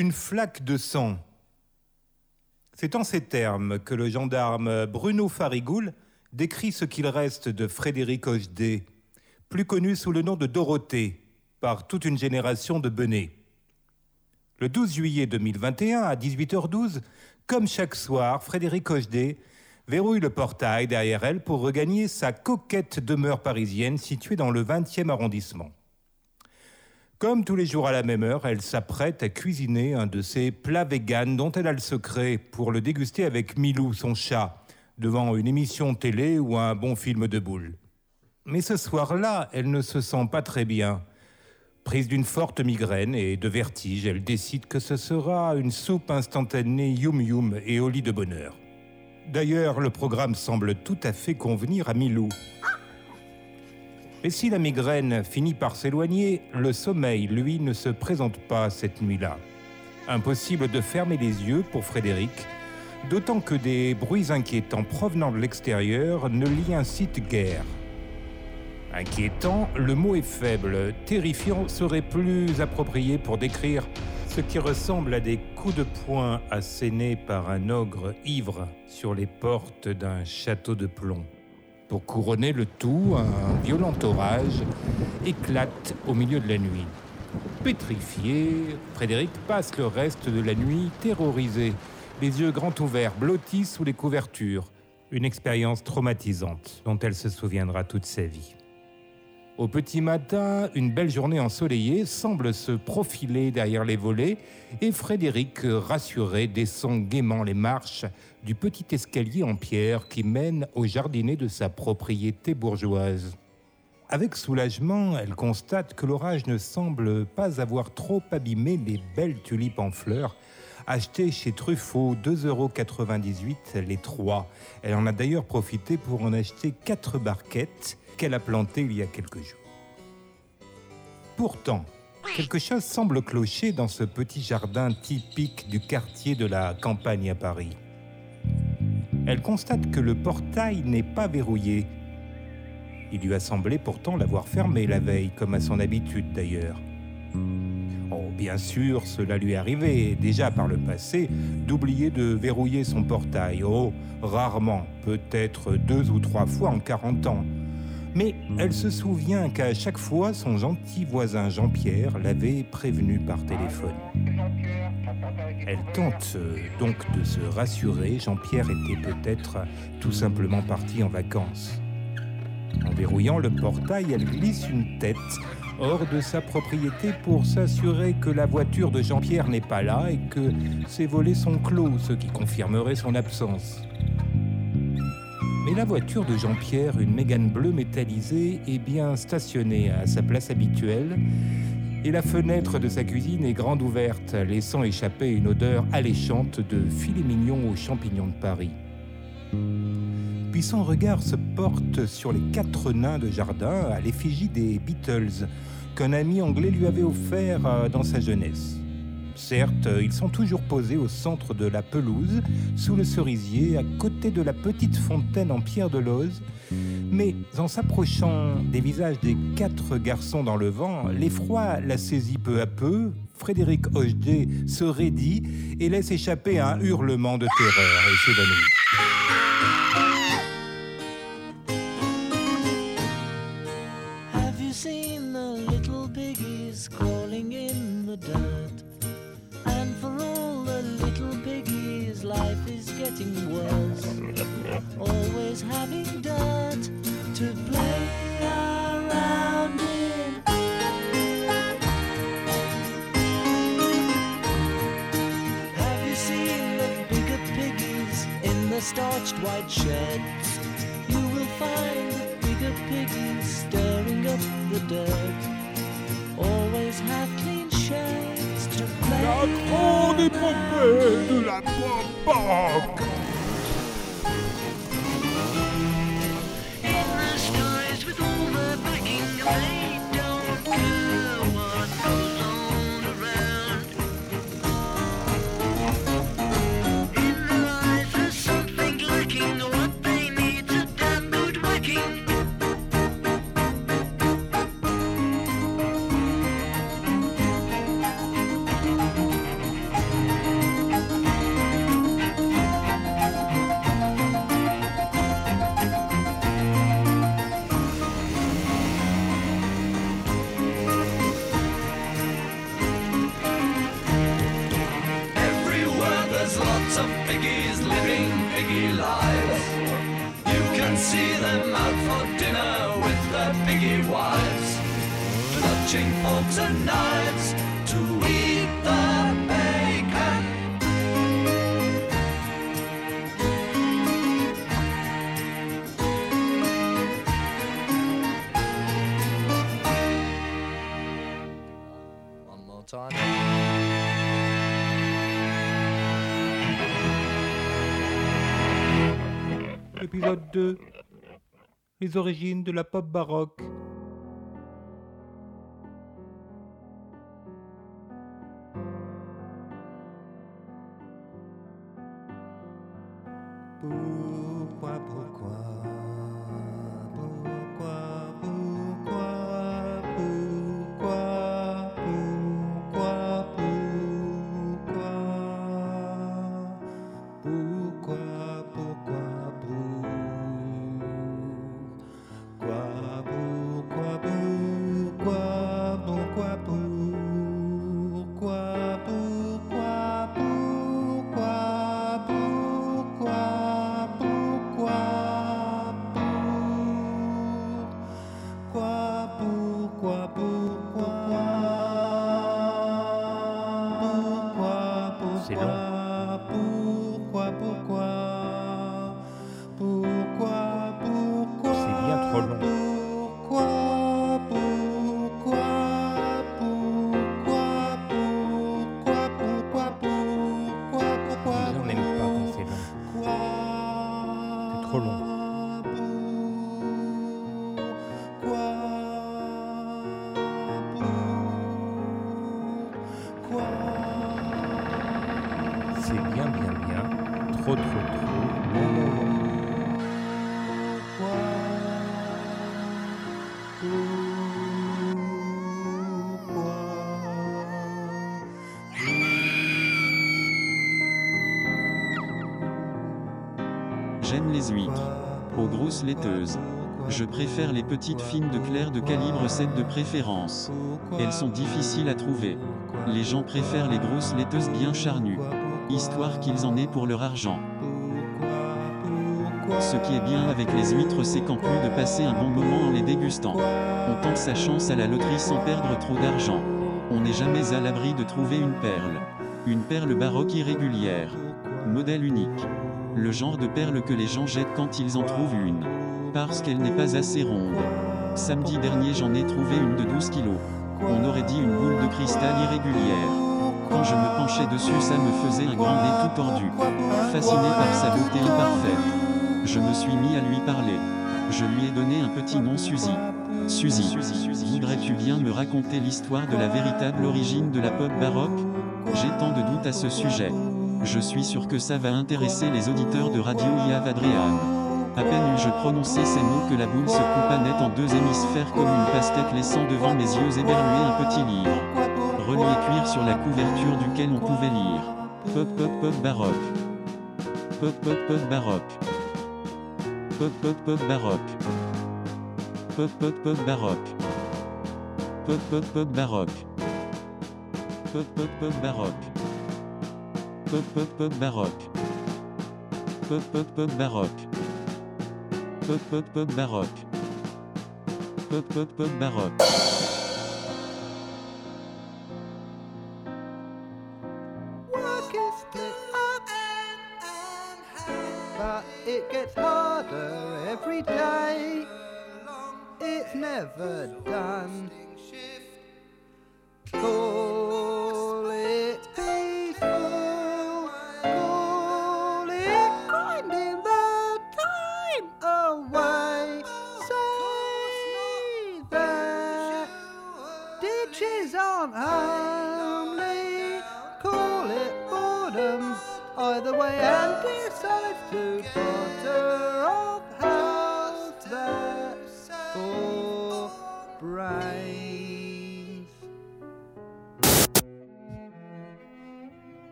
Une flaque de sang. C'est en ces termes que le gendarme Bruno Farigoul décrit ce qu'il reste de Frédéric Hochdé, plus connu sous le nom de Dorothée par toute une génération de benets. Le 12 juillet 2021, à 18h12, comme chaque soir, Frédéric Hochdé verrouille le portail derrière elle pour regagner sa coquette demeure parisienne située dans le 20e arrondissement. Comme tous les jours à la même heure, elle s'apprête à cuisiner un de ces plats véganes dont elle a le secret pour le déguster avec Milou, son chat, devant une émission télé ou un bon film de boules. Mais ce soir-là, elle ne se sent pas très bien. Prise d'une forte migraine et de vertige, elle décide que ce sera une soupe instantanée yum yum et au lit de bonheur. D'ailleurs, le programme semble tout à fait convenir à Milou. Mais si la migraine finit par s'éloigner, le sommeil, lui, ne se présente pas cette nuit-là. Impossible de fermer les yeux pour Frédéric, d'autant que des bruits inquiétants provenant de l'extérieur ne l'y incitent guère. Inquiétant, le mot est faible, terrifiant serait plus approprié pour décrire ce qui ressemble à des coups de poing assénés par un ogre ivre sur les portes d'un château de plomb. Pour couronner le tout, un violent orage éclate au milieu de la nuit. Pétrifié, Frédéric passe le reste de la nuit terrorisé, les yeux grands ouverts, blottis sous les couvertures. Une expérience traumatisante dont elle se souviendra toute sa vie. Au petit matin, une belle journée ensoleillée semble se profiler derrière les volets et Frédéric, rassuré, descend gaiement les marches du petit escalier en pierre qui mène au jardinet de sa propriété bourgeoise. Avec soulagement, elle constate que l'orage ne semble pas avoir trop abîmé les belles tulipes en fleurs achetées chez Truffaut, 2,98 euros les trois. Elle en a d'ailleurs profité pour en acheter quatre barquettes qu'elle a planté il y a quelques jours. Pourtant, quelque chose semble clocher dans ce petit jardin typique du quartier de la campagne à Paris. Elle constate que le portail n'est pas verrouillé. Il lui a semblé pourtant l'avoir fermé la veille, comme à son habitude d'ailleurs. Oh, bien sûr, cela lui arrivé déjà par le passé d'oublier de verrouiller son portail. Oh, rarement, peut-être deux ou trois fois en 40 ans. Mais elle se souvient qu'à chaque fois, son gentil voisin Jean-Pierre l'avait prévenu par téléphone. Elle tente euh, donc de se rassurer, Jean-Pierre était peut-être tout simplement parti en vacances. En verrouillant le portail, elle glisse une tête hors de sa propriété pour s'assurer que la voiture de Jean-Pierre n'est pas là et que ses volets sont clos, ce qui confirmerait son absence. Mais la voiture de Jean-Pierre, une Mégane bleue métallisée, est bien stationnée à sa place habituelle et la fenêtre de sa cuisine est grande ouverte, laissant échapper une odeur alléchante de filet mignon aux champignons de Paris. Puis son regard se porte sur les quatre nains de jardin à l'effigie des Beatles qu'un ami anglais lui avait offert euh, dans sa jeunesse. Certes, ils sont toujours posés au centre de la pelouse, sous le cerisier, à côté de la petite fontaine en pierre de Lose, mais en s'approchant des visages des quatre garçons dans le vent, l'effroi la saisit peu à peu. Frédéric Hochdé se raidit et laisse échapper un hurlement de terreur et s'évanouit. Getting worse. Always having dirt to play around in. Have you seen the bigger piggies in the starched white sheds? You will find the bigger piggies stirring up the dirt. Always have clean to play. La grande épopée de la Épisode 2 Les origines de la pop baroque. 18. Aux grosses laiteuses. Je préfère les petites fines de clair de calibre 7 de préférence. Elles sont difficiles à trouver. Les gens préfèrent les grosses laiteuses bien charnues. Histoire qu'ils en aient pour leur argent. Ce qui est bien avec les huîtres c'est qu'en plus de passer un bon moment en les dégustant, on tente sa chance à la loterie sans perdre trop d'argent. On n'est jamais à l'abri de trouver une perle. Une perle baroque irrégulière. Modèle unique. Le genre de perle que les gens jettent quand ils en trouvent une. Parce qu'elle n'est pas assez ronde. Samedi dernier, j'en ai trouvé une de 12 kilos. On aurait dit une boule de cristal irrégulière. Quand je me penchais dessus, ça me faisait un grand nez tout tordu. Fasciné par sa beauté imparfaite. Je me suis mis à lui parler. Je lui ai donné un petit nom Suzy. Suzy, voudrais-tu bien me raconter l'histoire de la véritable origine de la pop baroque? J'ai tant de doutes à ce sujet. Je suis sûr que ça va intéresser les auditeurs de Radio Yav Adrian. À peine eus-je prononcé ces mots que la boule se coupa net en deux hémisphères comme une pastèque laissant devant mes yeux éberlués un petit livre. Relié cuir sur la couverture duquel on pouvait lire. Pop pop pop baroque. Pop pop pop baroque. Pop pop pop baroque. Pop pop pop baroque. Pop pop pop baroque. Pop pop pop baroque peu peu peu baroque baroque baroque baroque But it gets harder every day. It's never done.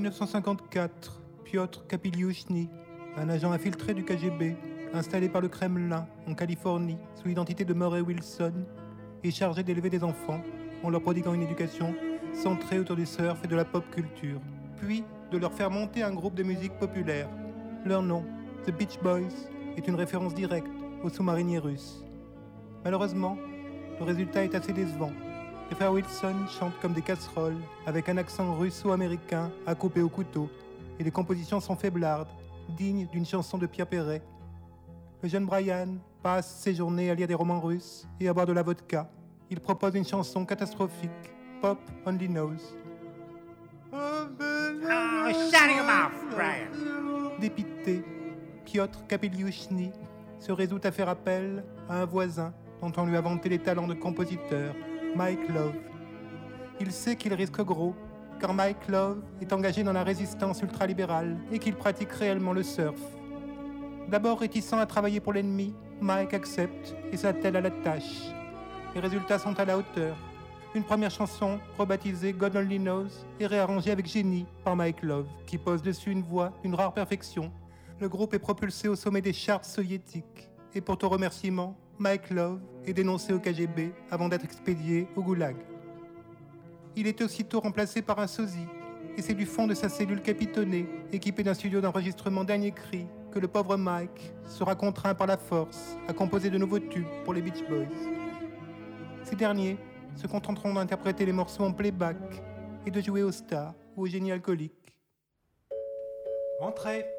1954, Piotr Kapiliushny, un agent infiltré du KGB, installé par le Kremlin en Californie sous l'identité de Murray Wilson, est chargé d'élever des enfants en leur prodiguant une éducation centrée autour du surf et de la pop culture, puis de leur faire monter un groupe de musique populaire. Leur nom, The Beach Boys, est une référence directe aux sous-mariniers russes. Malheureusement, le résultat est assez décevant. Les frères Wilson chantent comme des casseroles, avec un accent russo-américain à couper au couteau, et les compositions sont faiblardes, dignes d'une chanson de Pierre Perret. Le jeune Brian passe ses journées à lire des romans russes et à boire de la vodka. Il propose une chanson catastrophique, Pop Only Knows. Dépité, Piotr Kapeliushny se résout à faire appel à un voisin dont on lui a vanté les talents de compositeur, Mike Love. Il sait qu'il risque gros, car Mike Love est engagé dans la résistance ultralibérale et qu'il pratique réellement le surf. D'abord réticent à travailler pour l'ennemi, Mike accepte et s'attelle à la tâche. Les résultats sont à la hauteur. Une première chanson, rebaptisée God Only Knows, est réarrangée avec génie par Mike Love, qui pose dessus une voix d'une rare perfection. Le groupe est propulsé au sommet des charts soviétiques. Et pour ton remerciement, Mike Love est dénoncé au KGB avant d'être expédié au Goulag. Il est aussitôt remplacé par un sosie, et c'est du fond de sa cellule capitonnée, équipée d'un studio d'enregistrement dernier cri, que le pauvre Mike sera contraint par la force à composer de nouveaux tubes pour les Beach Boys. Ces derniers se contenteront d'interpréter les morceaux en playback et de jouer aux stars ou aux génies alcooliques. Entrez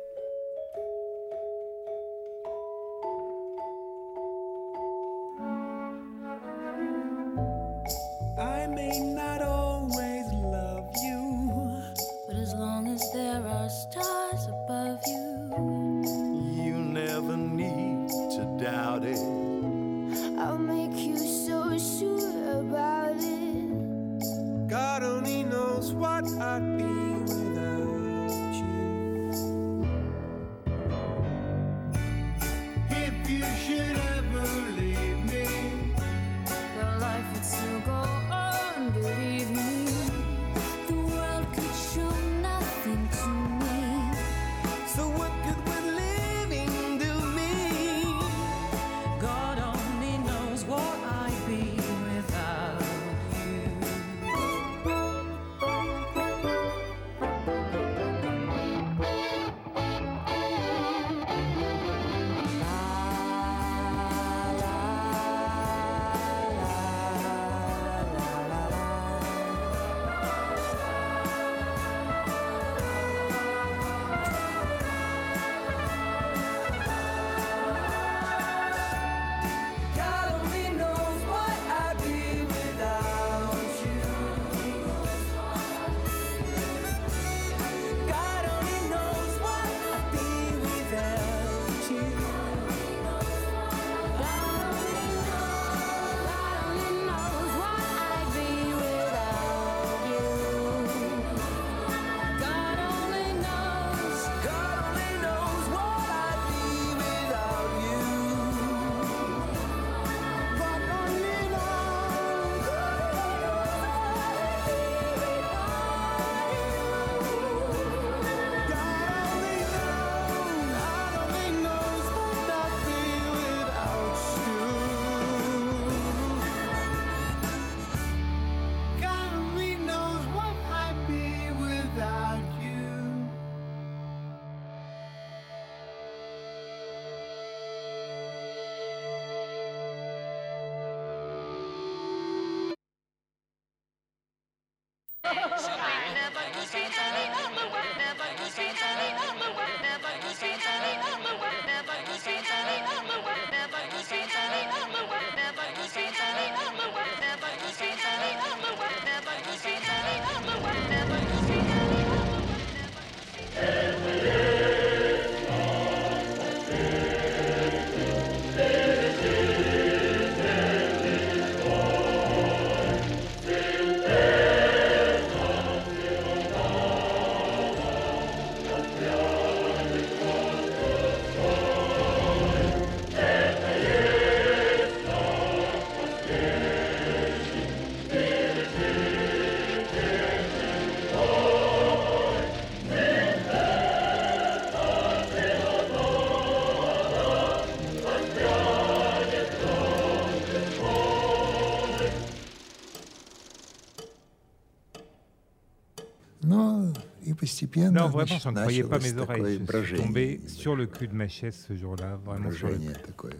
постепенно Non, vraiment, значит, j'en croyais pas началось mes oreilles. такое Je suis брожение, tombé sur le cul de ma chaise ce jour-là, vraiment sur le брожение cul. такое.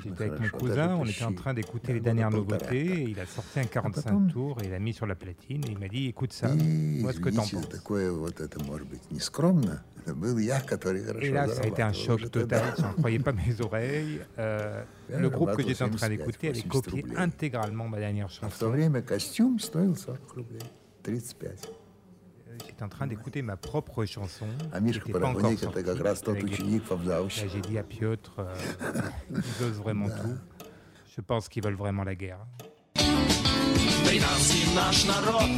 J'étais avec mon cousin, on était en train d'écouter les dernières nouveautés, il a sorti un 45 tours et il l'a mis sur la platine il m'a dit écoute ça, vois ce que t'en penses. Et là, ça a été un choc total, je n'en croyais pas mes oreilles. Euh, le groupe que j'étais en train d'écouter avait copié intégralement ma dernière chanson. J'étais en train d'écouter ma propre chanson. А qui Мишка n'était pas encore Парахоник sortie, это как раз тот avec des- ученик Là, Фавдауща. j'ai dit à Piotr, euh, ils osent vraiment tout. Je pense qu'ils veulent vraiment la guerre. Британский наш народ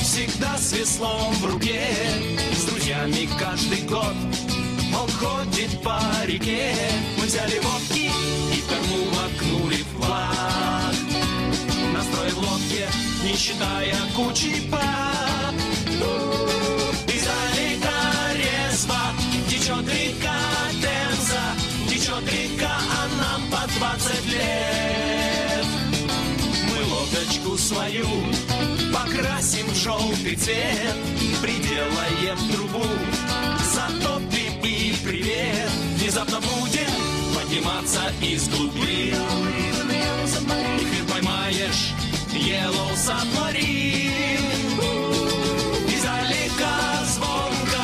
всегда с веслом в руке С друзьями каждый год он ходит по реке Мы взяли водки и в корму воткнули флаг Настроив лодке, не считая кучи пар Свою покрасим в желтый цвет, приделаем трубу, затопим и привет. Внезапно будем подниматься из глубин. Их ты поймаешь, Yellow Submarine. Издалека звонко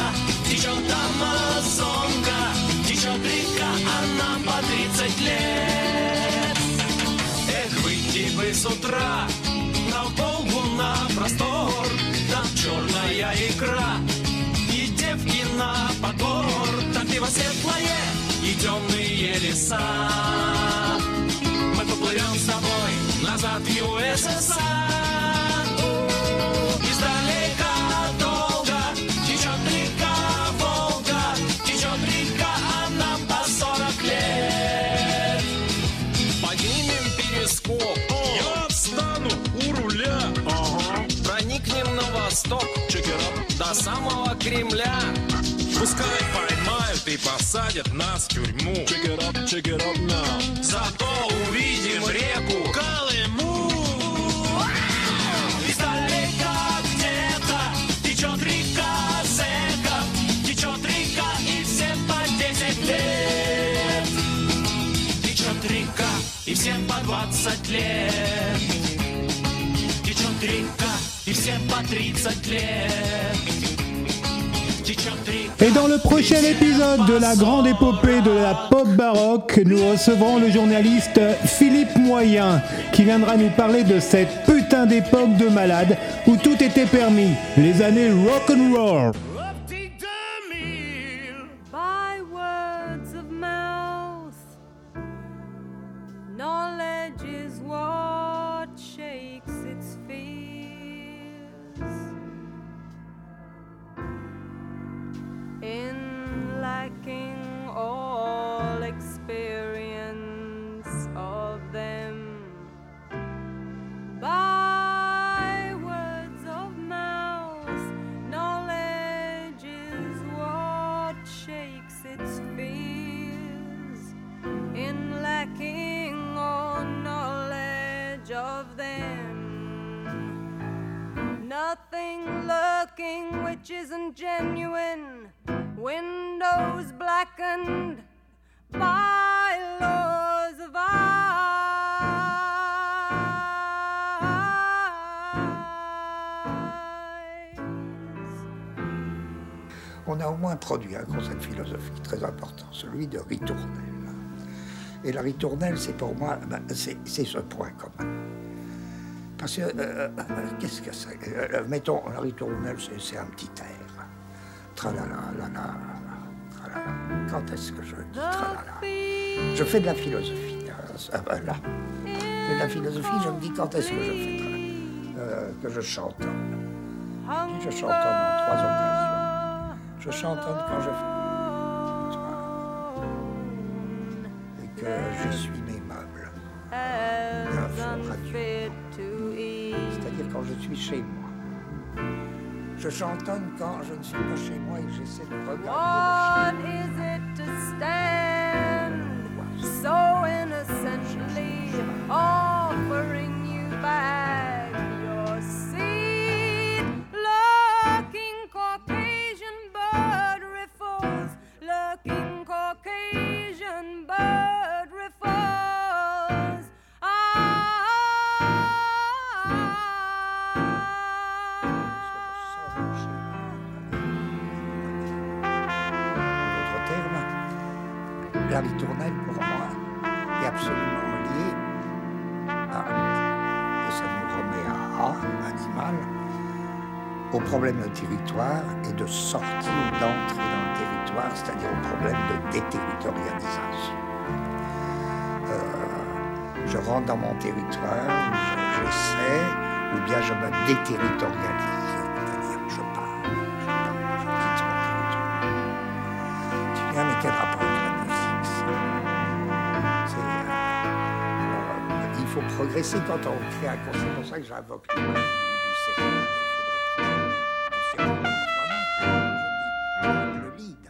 течет Амазонка, течет река, а нам по 30 лет. Эх, выйти бы с утра на подбор, там пиво светлое и темные леса. Мы поплывем с тобой назад в ЮССР. Издалека долго течет река Волга, течет река, а нам по 40 лет. Поднимем перископ, я встану у руля. Проникнем на восток, чекерап, до самого Кремля. Пускай поймают и посадят нас в тюрьму. Чекерап, чекерап, Зато увидим реку Колыму. Издалека где-то течет река зэков, течет река и всем по 10 лет. Течет река, и всем по 20 лет. Течет река, и всем по 30 lет. Et dans le prochain épisode de la grande épopée de la pop baroque, nous recevrons le journaliste Philippe Moyen qui viendra nous parler de cette putain d'époque de malade où tout était permis, les années rock and roll. On a au moins produit un concept philosophique très important, celui de ritournelle. Et la ritournelle, c'est pour moi, ben, c'est ce point commun. Parce que, euh, euh, qu'est-ce que c'est? Euh, Mettons, la ritournelle, c'est un petit air. Lala, tralala. Quand est-ce que je dis tralala Je fais de la philosophie. voilà. Je fais de la philosophie, je me dis quand est-ce que je fais Euh, que je chantonne. Je chantonne en trois occasions. Je chantonne quand je fais. Et que je suis mes meubles. C'est-à-dire quand je suis chez moi. Je chantonne quand je ne suis pas chez moi et que j'essaie de regarder is it stay. Pour moi, est absolument liée à, et ça nous remet à A, animal, au problème de territoire et de sortie ou d'entrée dans le territoire, c'est-à-dire au problème de déterritorialisation. Euh, je rentre dans mon territoire, je- j'essaie, ou bien je me déterritorialise, Progresser quand on crée un concert. C'est pour ça que j'invoque le du, prendre le le lead.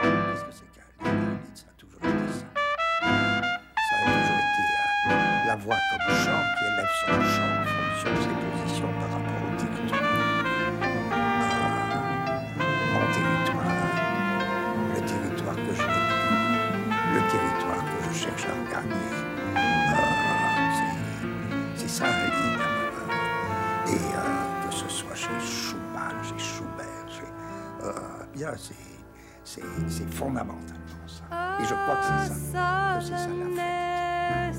Qu'est-ce que c'est qu'un lead lead, ça a toujours été ça. Ça a toujours été la voix comme chant qui élève son chant en fonction de ses positions par rapport au territoire. Mon territoire, le territoire que je n'ai le territoire que je cherche à regagner. Euh, c'est- ça et euh, que ce soit chez Schumann, chez Schubert, chez, euh, bien, c'est- c'est c'est fondamentalement ça. Et je crois que c'est ça, que c'est ça la fête.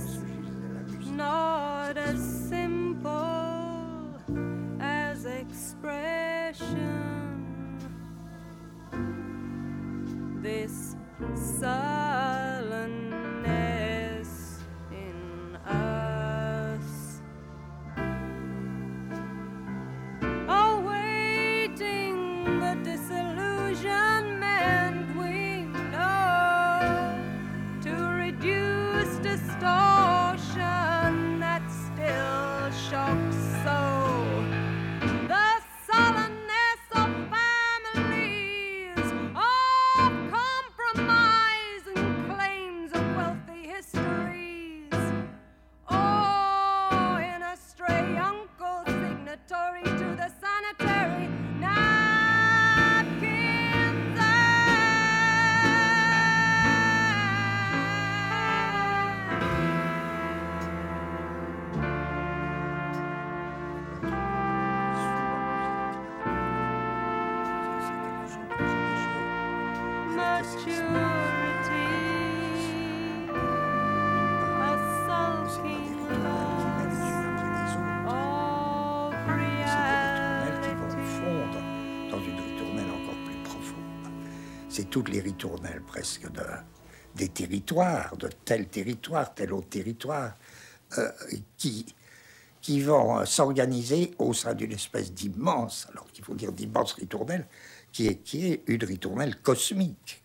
Toutes les ritournelles presque de, des territoires, de tel territoire, tel autre territoire, euh, qui, vont euh, s'organiser au sein d'une espèce d'immense, alors qu'il faut dire d'immense ritournelle, qui est une ritournelle cosmique.